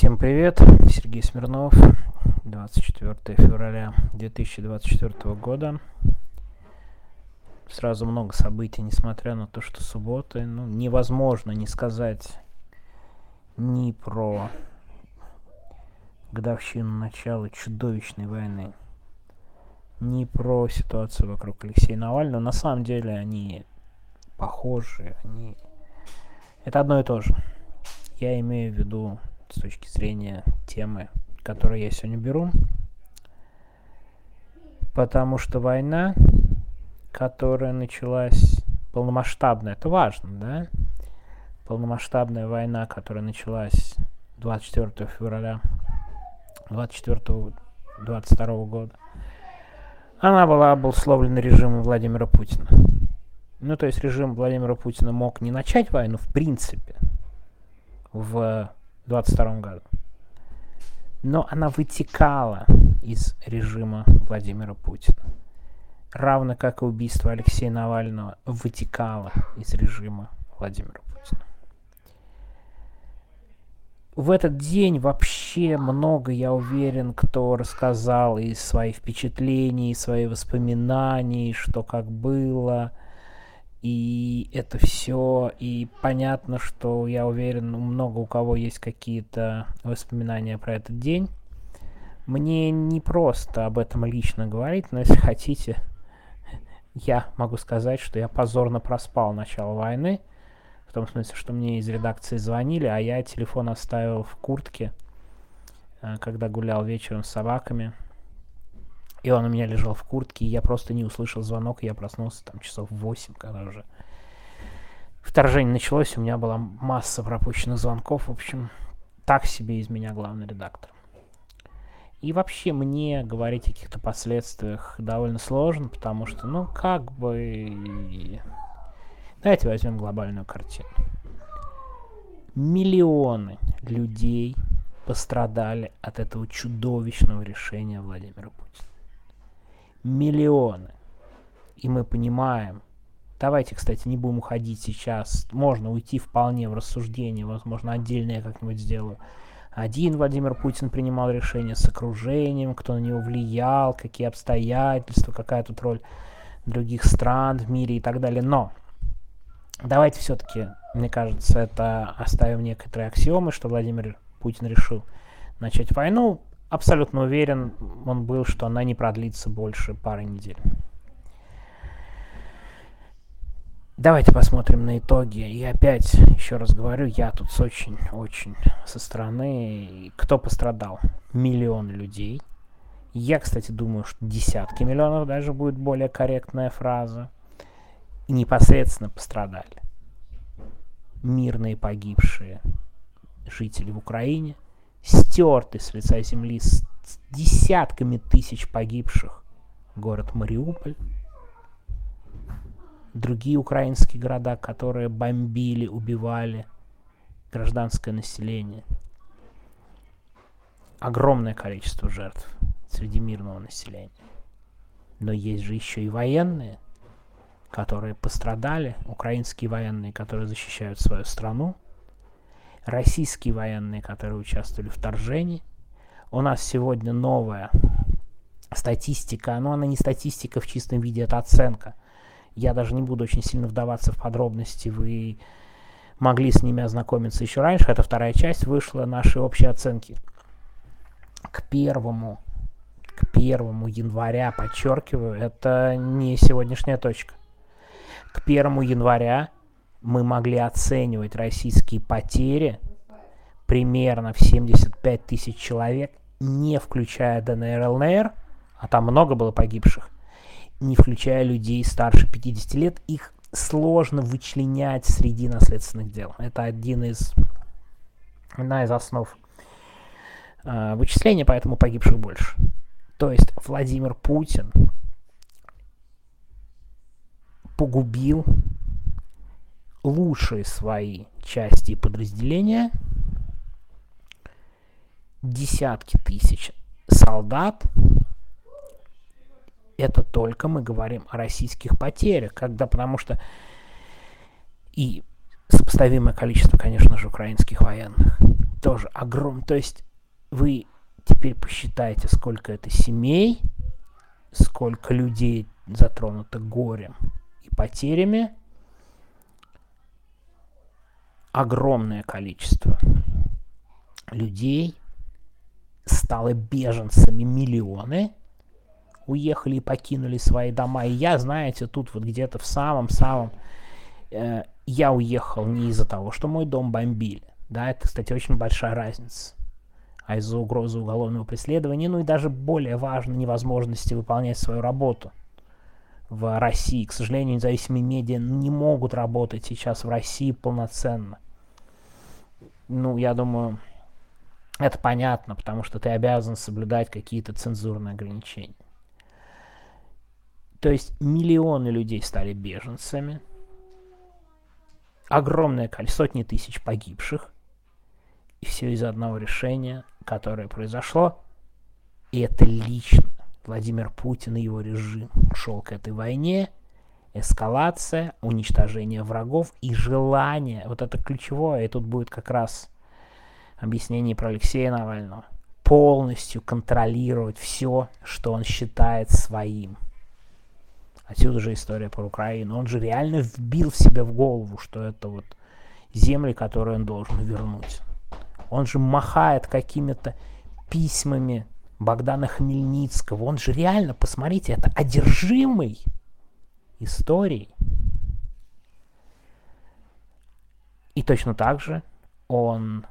Всем привет, Сергей Смирнов, 24 февраля 2024 года. Сразу много событий, несмотря на то, что суббота, ну, невозможно не сказать ни про годовщину начала чудовищной войны, ни про ситуацию вокруг Алексея Навального. На самом деле они похожи, они... Это одно и то же. Я имею в виду с точки зрения темы, которую я сегодня беру. Потому что война, которая началась полномасштабная, это важно, да? Полномасштабная война, которая началась 24 февраля 24-22 года, она была обусловлена режимом Владимира Путина. Ну, то есть режим Владимира Путина мог не начать войну в принципе в 22 году. Но она вытекала из режима Владимира Путина. Равно как и убийство Алексея Навального вытекало из режима Владимира Путина. В этот день вообще много, я уверен, кто рассказал из своих впечатлений, свои воспоминаний, что как было – и это все, и понятно, что я уверен, много у кого есть какие-то воспоминания про этот день. Мне не просто об этом лично говорить, но если хотите, я могу сказать, что я позорно проспал начало войны, в том смысле, что мне из редакции звонили, а я телефон оставил в куртке, э, когда гулял вечером с собаками. И он у меня лежал в куртке, и я просто не услышал звонок, и я проснулся там часов в 8, когда уже вторжение началось, у меня была масса пропущенных звонков, в общем, так себе из меня главный редактор. И вообще мне говорить о каких-то последствиях довольно сложно, потому что, ну, как бы... Давайте возьмем глобальную картину. Миллионы людей пострадали от этого чудовищного решения Владимира Путина миллионы. И мы понимаем, давайте, кстати, не будем уходить сейчас, можно уйти вполне в рассуждение, возможно, отдельно я как-нибудь сделаю. Один Владимир Путин принимал решение с окружением, кто на него влиял, какие обстоятельства, какая тут роль других стран в мире и так далее. Но давайте все-таки, мне кажется, это оставим некоторые аксиомы, что Владимир Путин решил начать войну абсолютно уверен он был, что она не продлится больше пары недель. Давайте посмотрим на итоги. И опять, еще раз говорю, я тут очень-очень со стороны. Кто пострадал? Миллион людей. Я, кстати, думаю, что десятки миллионов даже будет более корректная фраза. И непосредственно пострадали. Мирные погибшие жители в Украине – стертый с лица земли с десятками тысяч погибших город Мариуполь, другие украинские города, которые бомбили, убивали гражданское население. Огромное количество жертв среди мирного населения. Но есть же еще и военные, которые пострадали, украинские военные, которые защищают свою страну, российские военные, которые участвовали в вторжении. У нас сегодня новая статистика, но она не статистика в чистом виде, это оценка. Я даже не буду очень сильно вдаваться в подробности, вы могли с ними ознакомиться еще раньше, это вторая часть вышла нашей общей оценки. К первому, к первому января, подчеркиваю, это не сегодняшняя точка. К первому января мы могли оценивать российские потери примерно в 75 тысяч человек, не включая ДНР, ЛНР, а там много было погибших, не включая людей старше 50 лет, их сложно вычленять среди наследственных дел. Это один из, одна из основ э, вычисления, поэтому погибших больше. То есть Владимир Путин погубил лучшие свои части и подразделения, десятки тысяч солдат, это только мы говорим о российских потерях, когда, потому что и сопоставимое количество, конечно же, украинских военных. тоже огромный. То есть вы теперь посчитайте, сколько это семей, сколько людей затронуто горем и потерями. Огромное количество людей стало беженцами миллионы, уехали и покинули свои дома. И я, знаете, тут вот где-то в самом-самом... Э, я уехал не из-за того, что мой дом бомбили. Да, это, кстати, очень большая разница. А из-за угрозы уголовного преследования, ну и даже более важно, невозможности выполнять свою работу в России. К сожалению, независимые медиа не могут работать сейчас в России полноценно. Ну, я думаю, это понятно, потому что ты обязан соблюдать какие-то цензурные ограничения. То есть миллионы людей стали беженцами, огромное количество, сотни тысяч погибших, и все из-за одного решения, которое произошло, и это лично Владимир Путин и его режим шел к этой войне, эскалация, уничтожение врагов и желание, вот это ключевое, и тут будет как раз объяснении про Алексея Навального, полностью контролировать все, что он считает своим. Отсюда же история про Украину. Он же реально вбил в себя в голову, что это вот земли, которые он должен вернуть. Он же махает какими-то письмами Богдана Хмельницкого. Он же реально, посмотрите, это одержимый историей. И точно так же он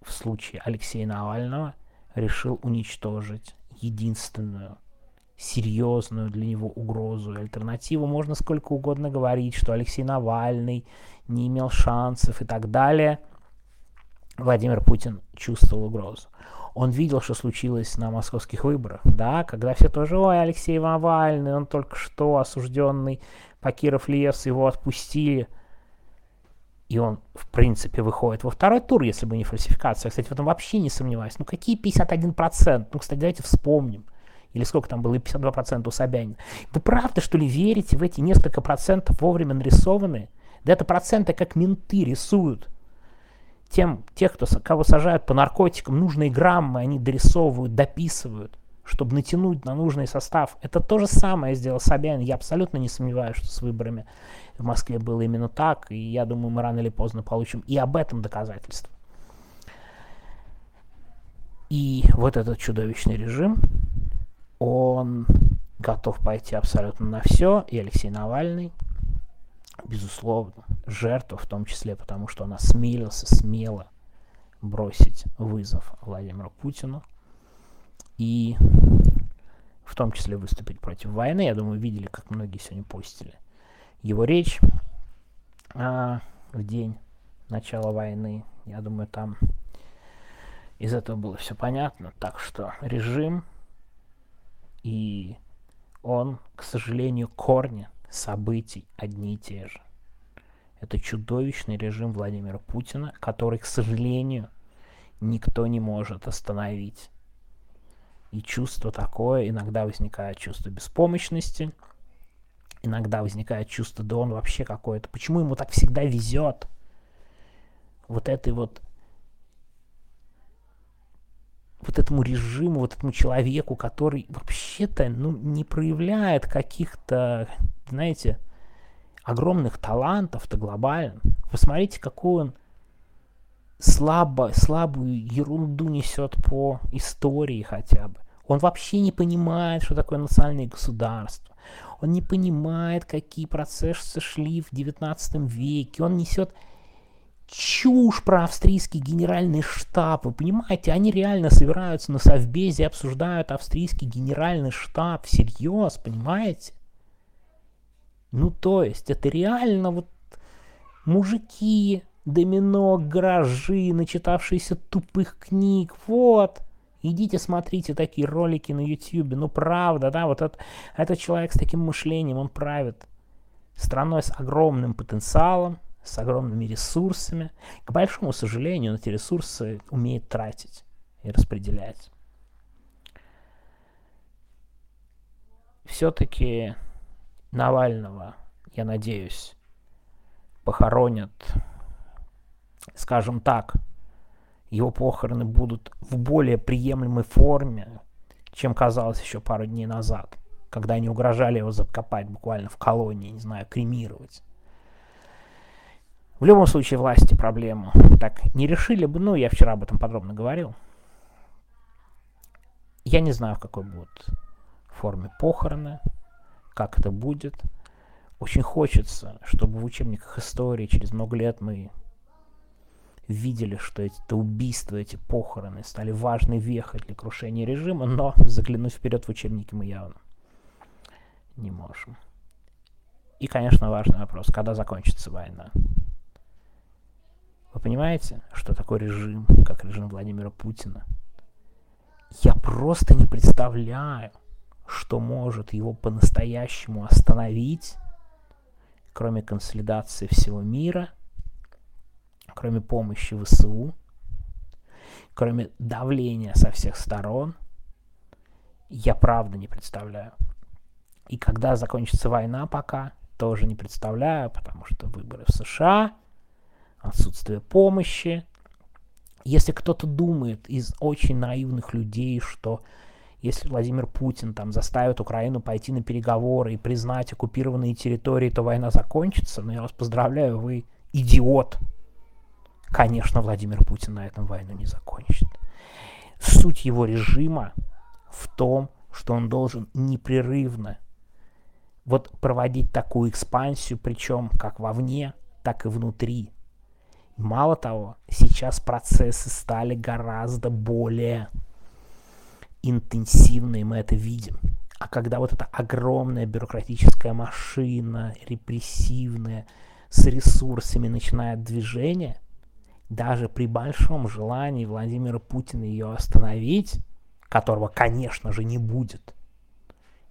в случае Алексея Навального решил уничтожить единственную серьезную для него угрозу и альтернативу. Можно сколько угодно говорить, что Алексей Навальный не имел шансов и так далее. Владимир Путин чувствовал угрозу. Он видел, что случилось на московских выборах, да, когда все тоже, ой, Алексей Навальный, он только что осужденный по Киров лес, его отпустили и он, в принципе, выходит во второй тур, если бы не фальсификация. Я, кстати, в этом вообще не сомневаюсь. Ну, какие 51%? Ну, кстати, давайте вспомним. Или сколько там было, и 52% у Собянина. Вы правда, что ли, верите в эти несколько процентов вовремя нарисованные? Да это проценты, как менты рисуют. Тем, тех, кто, кого сажают по наркотикам, нужные граммы они дорисовывают, дописывают, чтобы натянуть на нужный состав. Это то же самое сделал Собянин. Я абсолютно не сомневаюсь, что с выборами в Москве было именно так, и я думаю, мы рано или поздно получим и об этом доказательства. И вот этот чудовищный режим, он готов пойти абсолютно на все, и Алексей Навальный, безусловно, жертва, в том числе потому, что он осмелился смело бросить вызов Владимиру Путину и в том числе выступить против войны. Я думаю, видели, как многие сегодня постили – его речь а, в день начала войны. Я думаю, там из этого было все понятно. Так что режим и он, к сожалению, корни событий одни и те же. Это чудовищный режим Владимира Путина, который, к сожалению, никто не может остановить. И чувство такое, иногда возникает чувство беспомощности – иногда возникает чувство, да он вообще какой-то, почему ему так всегда везет? Вот этой вот вот этому режиму, вот этому человеку, который вообще-то ну, не проявляет каких-то, знаете, огромных талантов-то глобально. Посмотрите, какую он слабо, слабую ерунду несет по истории хотя бы. Он вообще не понимает, что такое национальное государство. Он не понимает, какие процессы шли в XIX веке. Он несет чушь про австрийский генеральный штаб. Вы понимаете, они реально собираются на совбезе, обсуждают австрийский генеральный штаб. Всерьез, понимаете? Ну, то есть, это реально вот мужики, домино, гаражи, начитавшиеся тупых книг. Вот. Идите смотрите такие ролики на YouTube. Ну правда, да, вот этот, этот человек с таким мышлением, он правит страной с огромным потенциалом, с огромными ресурсами. К большому сожалению, он эти ресурсы умеет тратить и распределять. Все-таки Навального, я надеюсь, похоронят, скажем так, его похороны будут в более приемлемой форме, чем казалось еще пару дней назад, когда они угрожали его закопать буквально в колонии, не знаю, кремировать. В любом случае власти проблему так не решили бы, ну, я вчера об этом подробно говорил. Я не знаю, в какой будут форме похороны, как это будет. Очень хочется, чтобы в учебниках истории через много лет мы видели, что эти это убийства, эти похороны стали важной вехой для крушения режима, но заглянуть вперед в учебники мы явно не можем. И, конечно, важный вопрос, когда закончится война. Вы понимаете, что такое режим, как режим Владимира Путина? Я просто не представляю, что может его по-настоящему остановить, кроме консолидации всего мира – кроме помощи ВСУ, кроме давления со всех сторон, я правда не представляю. И когда закончится война пока, тоже не представляю, потому что выборы в США, отсутствие помощи. Если кто-то думает из очень наивных людей, что если Владимир Путин там заставит Украину пойти на переговоры и признать оккупированные территории, то война закончится, но я вас поздравляю, вы идиот. Конечно, Владимир Путин на этом войну не закончит. Суть его режима в том, что он должен непрерывно вот проводить такую экспансию, причем как вовне, так и внутри. Мало того, сейчас процессы стали гораздо более интенсивные, мы это видим. А когда вот эта огромная бюрократическая машина, репрессивная, с ресурсами начинает движение – даже при большом желании Владимира Путина ее остановить, которого, конечно же, не будет,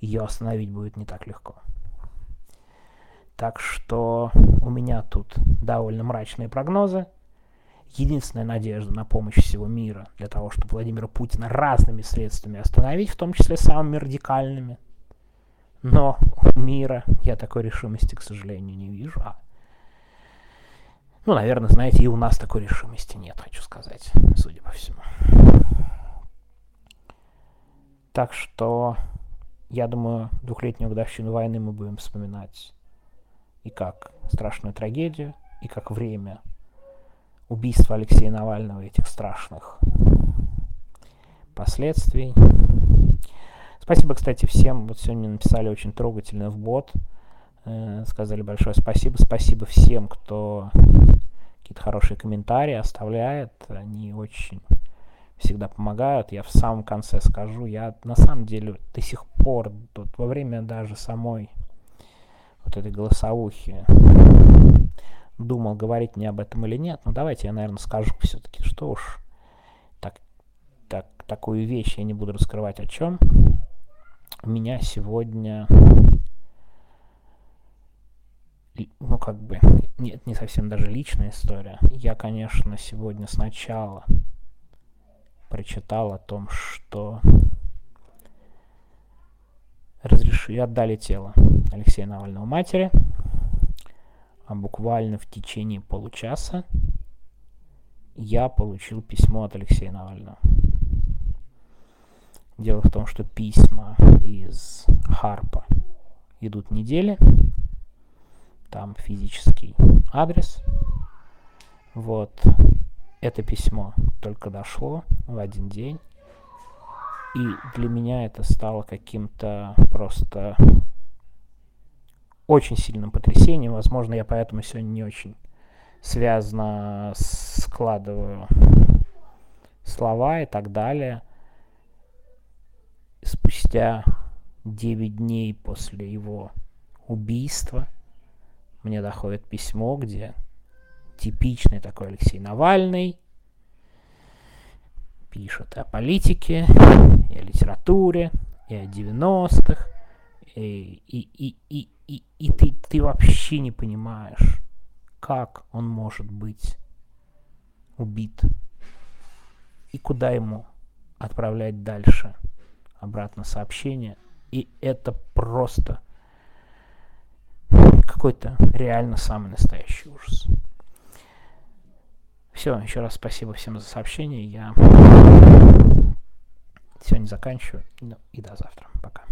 ее остановить будет не так легко. Так что у меня тут довольно мрачные прогнозы. Единственная надежда на помощь всего мира для того, чтобы Владимира Путина разными средствами остановить, в том числе самыми радикальными. Но мира я такой решимости, к сожалению, не вижу. А ну, наверное, знаете, и у нас такой решимости нет, хочу сказать, судя по всему. Так что, я думаю, двухлетнюю годовщину войны мы будем вспоминать и как страшную трагедию, и как время убийства Алексея Навального этих страшных последствий. Спасибо, кстати, всем. Вот сегодня написали очень трогательно в бот. Э, сказали большое спасибо. Спасибо всем, кто какие-то хорошие комментарии оставляет. Они очень всегда помогают. Я в самом конце скажу, я на самом деле до сих пор, вот, во время даже самой вот этой голосовухи думал, говорить мне об этом или нет. Но давайте я, наверное, скажу все-таки, что уж так, так, такую вещь я не буду раскрывать о чем. У меня сегодня ну, как бы, нет, не совсем даже личная история. Я, конечно, сегодня сначала прочитал о том, что разрешили, отдали тело Алексея Навального матери, а буквально в течение получаса я получил письмо от Алексея Навального. Дело в том, что письма из Харпа идут недели, там физический адрес. Вот. Это письмо только дошло в один день. И для меня это стало каким-то просто очень сильным потрясением. Возможно, я поэтому сегодня не очень связано складываю слова и так далее. Спустя 9 дней после его убийства – мне доходит письмо, где типичный такой Алексей Навальный пишет о политике, и о литературе, и о 90-х, и, и, и, и, и, и ты, ты вообще не понимаешь, как он может быть убит и куда ему отправлять дальше обратно сообщение. И это просто какой-то реально самый настоящий ужас. Все, еще раз спасибо всем за сообщение. Я сегодня заканчиваю. Ну и до завтра. Пока.